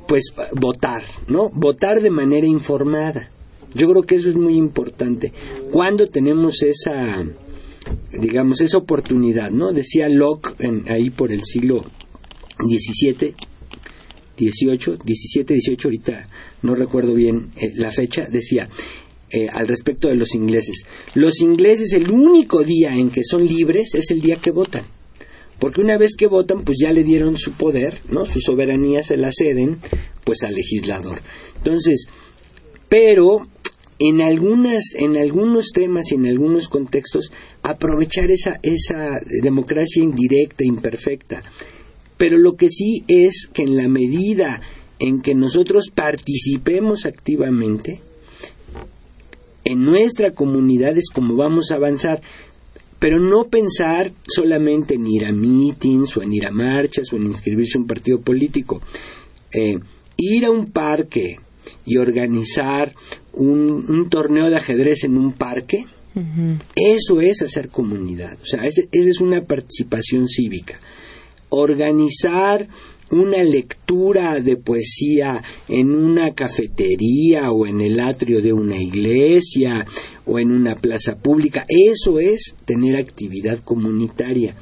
pues votar, ¿no? Votar de manera informada. Yo creo que eso es muy importante. Cuando tenemos esa digamos esa oportunidad, ¿no? Decía Locke ahí por el siglo 17, 18, 17, 18, ahorita no recuerdo bien eh, la fecha, decía eh, al respecto de los ingleses, los ingleses el único día en que son libres es el día que votan. Porque una vez que votan, pues ya le dieron su poder, ¿no? Su soberanía se la ceden, pues al legislador. Entonces, pero en algunas, en algunos temas y en algunos contextos, aprovechar esa, esa democracia indirecta, imperfecta, pero lo que sí es que en la medida en que nosotros participemos activamente, en nuestra comunidad es como vamos a avanzar, pero no pensar solamente en ir a meetings o en ir a marchas o en inscribirse a un partido político. Eh, ir a un parque y organizar un, torneo de ajedrez en un parque, eso es hacer comunidad, o sea, esa es una participación cívica organizar una lectura de poesía en una cafetería o en el atrio de una iglesia o en una plaza pública. Eso es tener actividad comunitaria.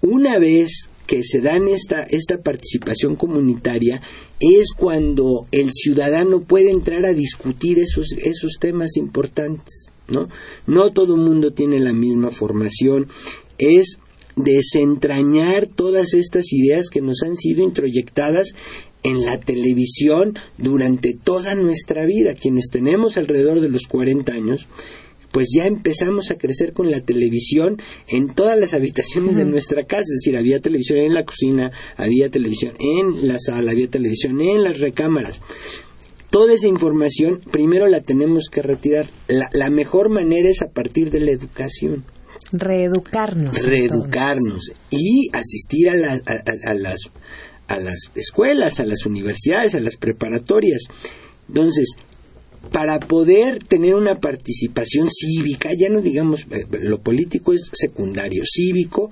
Una vez que se dan esta, esta participación comunitaria es cuando el ciudadano puede entrar a discutir esos, esos temas importantes. ¿no? no todo el mundo tiene la misma formación. Es desentrañar todas estas ideas que nos han sido introyectadas en la televisión durante toda nuestra vida. Quienes tenemos alrededor de los 40 años, pues ya empezamos a crecer con la televisión en todas las [laughs] habitaciones de nuestra casa. Es decir, había televisión en la cocina, había televisión en la sala, había televisión en las recámaras. Toda esa información primero la tenemos que retirar. La, la mejor manera es a partir de la educación. Reeducarnos. Reeducarnos y asistir a, las, a las escuelas, a las universidades, a las preparatorias. Entonces, para poder tener una participación cívica, ya no digamos, eh, lo político es secundario, cívico,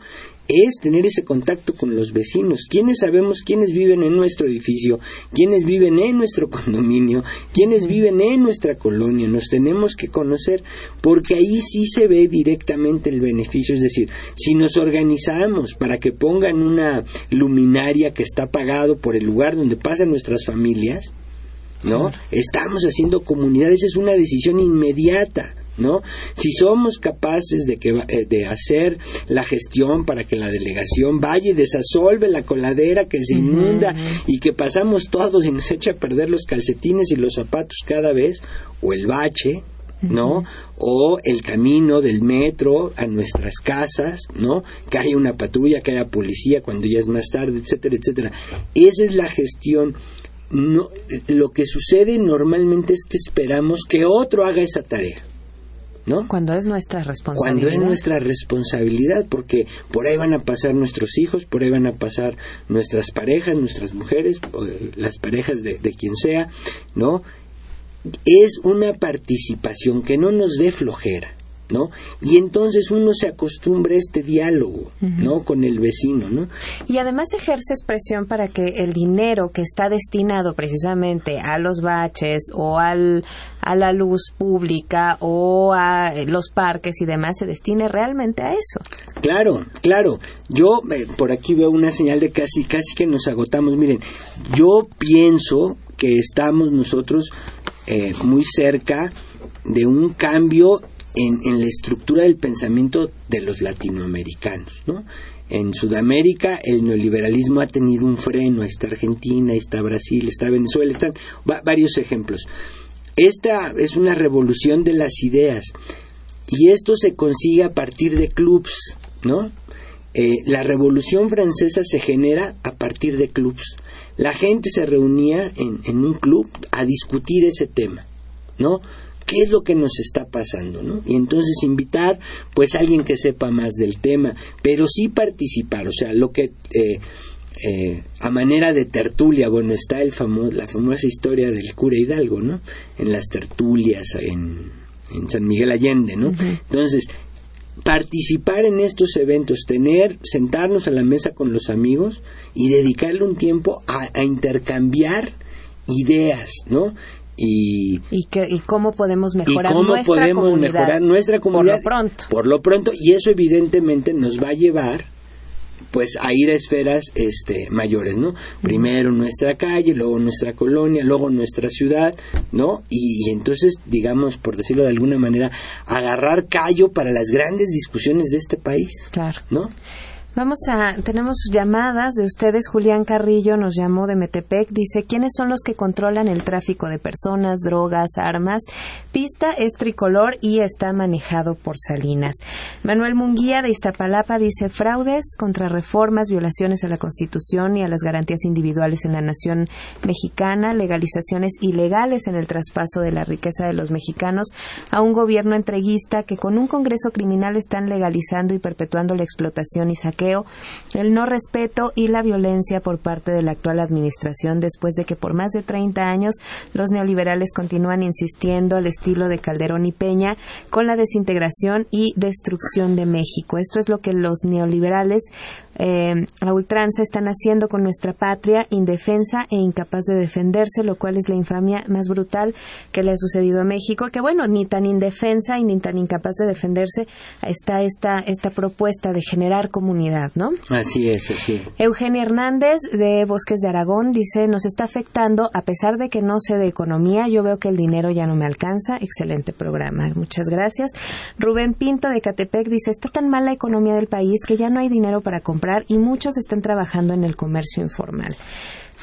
es tener ese contacto con los vecinos. ¿Quiénes sabemos quiénes viven en nuestro edificio? ¿Quiénes viven en nuestro [laughs] condominio? ¿Quiénes viven en nuestra colonia? Nos tenemos que conocer porque ahí sí se ve directamente el beneficio. Es decir, si nos organizamos para que pongan una luminaria que está pagado por el lugar donde pasan nuestras familias, ¿no? Estamos haciendo comunidad. Esa es una decisión inmediata. ¿No? Si somos capaces de, que, eh, de hacer la gestión para que la delegación vaya y desasolve la coladera que se inunda y que pasamos todos y nos echa a perder los calcetines y los zapatos cada vez, o el bache, ¿no? O el camino del metro a nuestras casas, ¿no? Que haya una patrulla, que haya policía cuando ya es más tarde, etcétera, etcétera. Esa es la gestión. No, lo que sucede normalmente es que esperamos que otro haga esa tarea. ¿No? Cuando es nuestra responsabilidad. Cuando es nuestra responsabilidad, porque por ahí van a pasar nuestros hijos, por ahí van a pasar nuestras parejas, nuestras mujeres, las parejas de, de quien sea, ¿no? Es una participación que no nos dé flojera. ¿No? Y entonces uno se acostumbra a este diálogo, ¿no? Con el vecino, ¿no? Y además ejerce expresión para que el dinero que está destinado precisamente a los baches o al, a la luz pública o a los parques y demás se destine realmente a eso. Claro, claro. Yo eh, por aquí veo una señal de casi, casi que nos agotamos. Miren, yo pienso que estamos nosotros eh, muy cerca de un cambio en, la estructura del pensamiento de los latinoamericanos, ¿no? En Sudamérica el neoliberalismo ha tenido un freno, está Argentina, está Brasil, está Venezuela, están varios ejemplos. Esta es una revolución de las ideas y esto se consigue a partir de clubs, ¿no? Eh, la revolución francesa se genera a partir de clubs. La gente se reunía en, en un club a discutir ese tema, ¿no? Qué es lo que nos está pasando, ¿no? Y entonces invitar, pues, a alguien que sepa más del tema, pero sí participar, o sea, lo que... Eh, eh, a manera de tertulia, bueno, está el la famosa historia del cura Hidalgo, ¿no? En las tertulias en, en San Miguel Allende, ¿no? Entonces, participar en estos eventos, tener, sentarnos a la mesa con los amigos y dedicarle un tiempo a, intercambiar ideas, ¿no? Y, y, cómo podemos mejorar cómo nuestra podemos comunidad mejorar nuestra comunidad por lo pronto por lo pronto y eso evidentemente nos va a llevar pues a ir a esferas este mayores, ¿no? Primero nuestra calle, luego nuestra colonia, luego nuestra ciudad, ¿no? Y, y, entonces, digamos, por decirlo de alguna manera, agarrar callo para las grandes discusiones de este país. Claro. ¿No? Vamos a, tenemos llamadas de ustedes. Julián Carrillo nos llamó de Metepec. Dice, ¿quiénes son los que controlan el tráfico de personas, drogas, armas? Pista es tricolor y está manejado por Salinas. Manuel Munguía de Iztapalapa dice, fraudes, contrarreformas, violaciones a la Constitución y a las garantías individuales en la nación mexicana, legalizaciones ilegales en el traspaso de la riqueza de los mexicanos a un gobierno entreguista que con un Congreso criminal están legalizando y perpetuando la explotación y saqueo el no respeto y la violencia por parte de la actual administración después de que por más de 30 años los neoliberales continúan insistiendo al estilo de Calderón y Peña con la desintegración y destrucción de México. Esto es lo que los neoliberales eh, a ultranza están haciendo con nuestra patria, indefensa e incapaz de defenderse, lo cual es la infamia más brutal que le ha sucedido a México, que bueno, ni tan indefensa y ni tan incapaz de defenderse está esta, esta propuesta de generar comunidad, ¿no? Así es, así. Eugenia Hernández de Bosques de Aragón dice, nos está afectando, a pesar de que no sé de economía, yo veo que el dinero ya no me alcanza. Excelente programa, muchas gracias. Rubén Pinto de Catepec dice, está tan mal la economía del país que ya no hay dinero para comprar y muchos están trabajando en el comercio informal.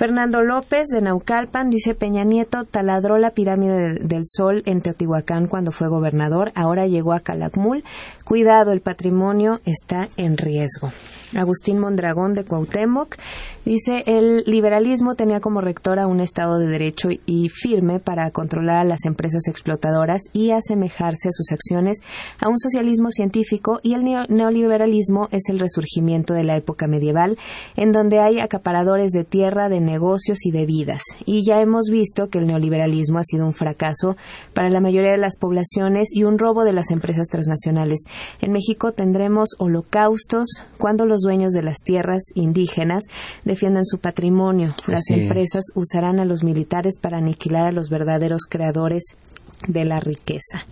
Fernando López de Naucalpan dice Peña Nieto taladró la pirámide del, Sol en Teotihuacán cuando fue gobernador, ahora llegó a Calakmul. Cuidado, el patrimonio está en riesgo. Agustín Mondragón de Cuauhtémoc dice el liberalismo tenía como rector a un Estado de Derecho y firme para controlar a las empresas explotadoras y asemejarse a sus acciones a un socialismo científico y el neoliberalismo es el resurgimiento de la época medieval en donde hay acaparadores de tierra, de negocios y de vidas. Y ya hemos visto que el neoliberalismo ha sido un fracaso para la mayoría de las poblaciones y un robo de las empresas transnacionales. En México tendremos holocaustos cuando los dueños de las tierras indígenas defiendan su patrimonio. Las empresas usarán a los militares para aniquilar a los verdaderos creadores de la riqueza.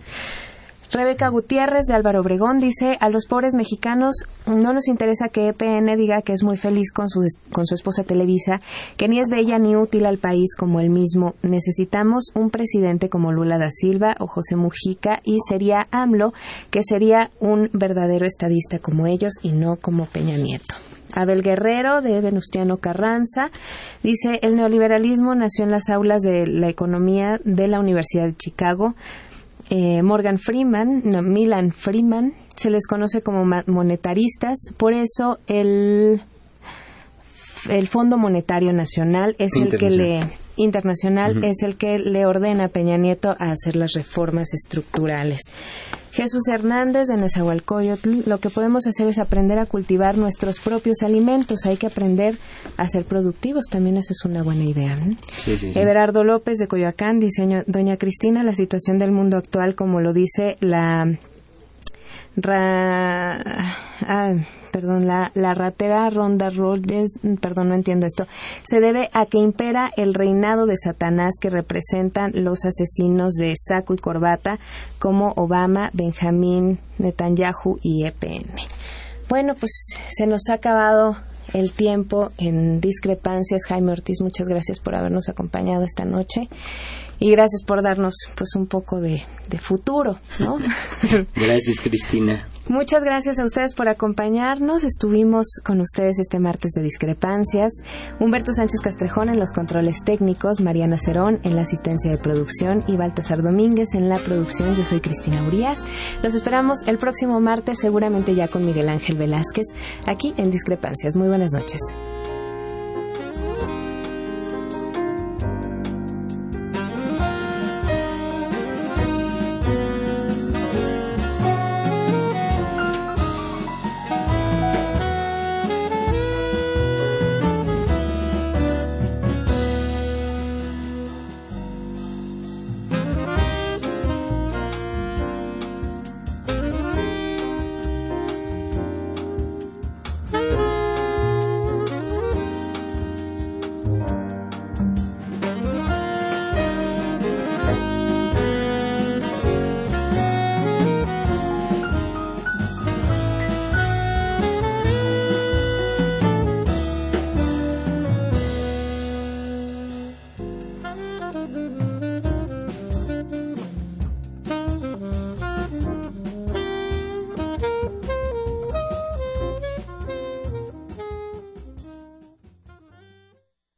Rebeca Gutiérrez de Álvaro Obregón dice, a los pobres mexicanos no nos interesa que EPN diga que es muy feliz con su, con su esposa Televisa, que ni es bella ni útil al país como él mismo. Necesitamos un presidente como Lula da Silva o José Mujica y sería AMLO, que sería un verdadero estadista como ellos y no como Peña Nieto. Abel Guerrero de Venustiano Carranza dice el neoliberalismo nació en las aulas de la economía de la Universidad de Chicago eh, Morgan Freeman, no, Milan Freeman, se les conoce como monetaristas, por eso el, el Fondo Monetario Nacional es el que le internacional. es el que le ordena a Peña Nieto a hacer las reformas estructurales. Jesús Hernández de Nezahualcóyotl, lo que podemos hacer es aprender a cultivar nuestros propios alimentos. Hay que aprender a ser productivos. También esa es una buena idea. Everardo López de Coyoacán, diseño, doña Cristina, la situación del mundo actual, como lo dice la ah, perdón, la, la ratera Ronda Rhodes, perdón, no entiendo esto, se debe a que impera el reinado de Satanás que representan los asesinos de saco y corbata como Obama, Benjamín Netanyahu y EPN. Bueno, pues se nos ha acabado el tiempo en discrepancias. Jaime Ortiz, muchas gracias por habernos acompañado esta noche y gracias por darnos pues un poco de, de futuro, ¿no? [laughs] gracias, Cristina. Muchas gracias a ustedes por acompañarnos. Estuvimos con ustedes este martes de discrepancias. Humberto Sánchez Castrejón en los controles técnicos, Mariana Cerón en la asistencia de producción y Baltasar Domínguez en la producción. Yo soy Cristina Urias. Los esperamos el próximo martes, seguramente ya con Miguel Ángel Velázquez, aquí en Discrepancias. Muy buenas noches.